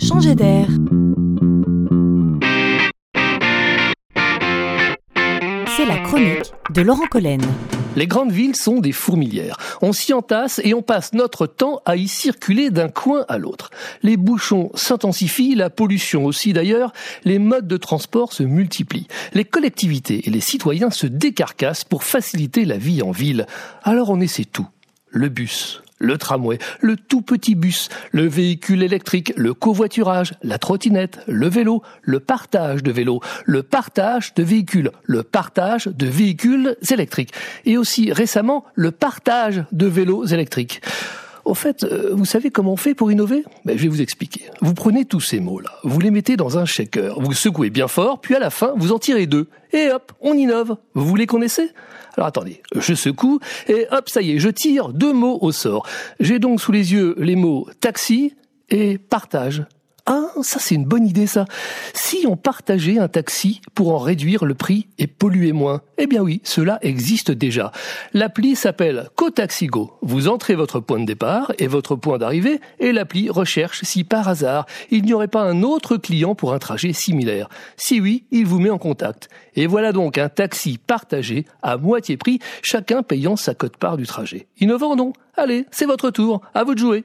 changer d'air. C'est la chronique de Laurent Collen. Les grandes villes sont des fourmilières. On s'y entasse et on passe notre temps à y circuler d'un coin à l'autre. Les bouchons s'intensifient, la pollution aussi d'ailleurs, les modes de transport se multiplient. Les collectivités et les citoyens se décarcassent pour faciliter la vie en ville. Alors on essaie tout. Le bus, le tramway, le tout petit bus, le véhicule électrique, le covoiturage, la trottinette, le vélo, le partage de vélos, le partage de véhicules, le partage de véhicules électriques et aussi récemment le partage de vélos électriques. Au fait, euh, vous savez comment on fait pour innover? Ben, Je vais vous expliquer. Vous prenez tous ces mots-là, vous les mettez dans un shaker, vous secouez bien fort, puis à la fin, vous en tirez deux. Et hop, on innove. Vous les connaissez? Alors attendez, je secoue, et hop, ça y est, je tire deux mots au sort. J'ai donc sous les yeux les mots taxi et partage. Ah, ça c'est une bonne idée ça. Si on partageait un taxi pour en réduire le prix et polluer moins, eh bien oui, cela existe déjà. L'appli s'appelle Cotaxigo. Vous entrez votre point de départ et votre point d'arrivée et l'appli recherche si par hasard il n'y aurait pas un autre client pour un trajet similaire. Si oui, il vous met en contact. Et voilà donc un taxi partagé à moitié prix, chacun payant sa cote-part du trajet. Innovant non? Allez, c'est votre tour, à vous de jouer.